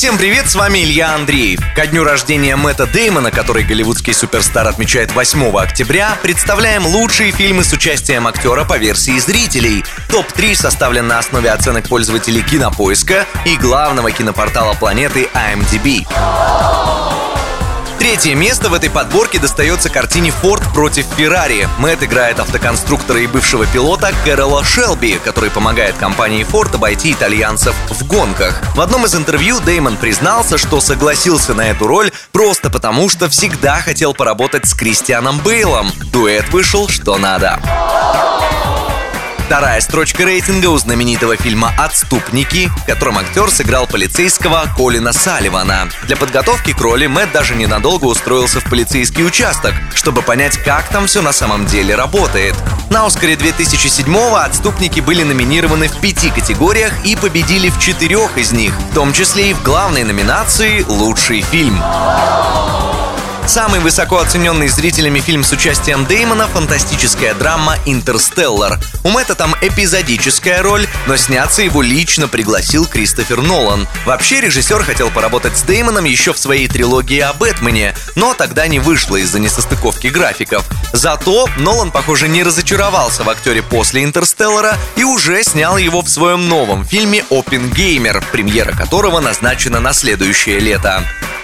Всем привет, с вами Илья Андреев. Ко дню рождения Мэтта Деймона, который голливудский суперстар отмечает 8 октября, представляем лучшие фильмы с участием актера по версии зрителей. Топ-3 составлен на основе оценок пользователей Кинопоиска и главного кинопортала планеты IMDb. Третье место в этой подборке достается картине «Форд против Феррари». Мэтт играет автоконструктора и бывшего пилота Кэрола Шелби, который помогает компании Ford обойти итальянцев в гонках. В одном из интервью Деймон признался, что согласился на эту роль просто потому, что всегда хотел поработать с Кристианом Бейлом. Дуэт вышел что надо. Вторая строчка рейтинга у знаменитого фильма «Отступники», в котором актер сыграл полицейского Колина Салливана. Для подготовки к роли Мэтт даже ненадолго устроился в полицейский участок, чтобы понять, как там все на самом деле работает. На Оскаре 2007-го «Отступники» были номинированы в пяти категориях и победили в четырех из них, в том числе и в главной номинации «Лучший фильм». Самый высоко оцененный зрителями фильм с участием Деймона — фантастическая драма «Интерстеллар». У Мэтта там эпизодическая роль, но сняться его лично пригласил Кристофер Нолан. Вообще, режиссер хотел поработать с Деймоном еще в своей трилогии о Бэтмене, но тогда не вышло из-за несостыковки графиков. Зато Нолан, похоже, не разочаровался в актере после «Интерстеллара» и уже снял его в своем новом фильме «Опенгеймер», премьера которого назначена на следующее лето.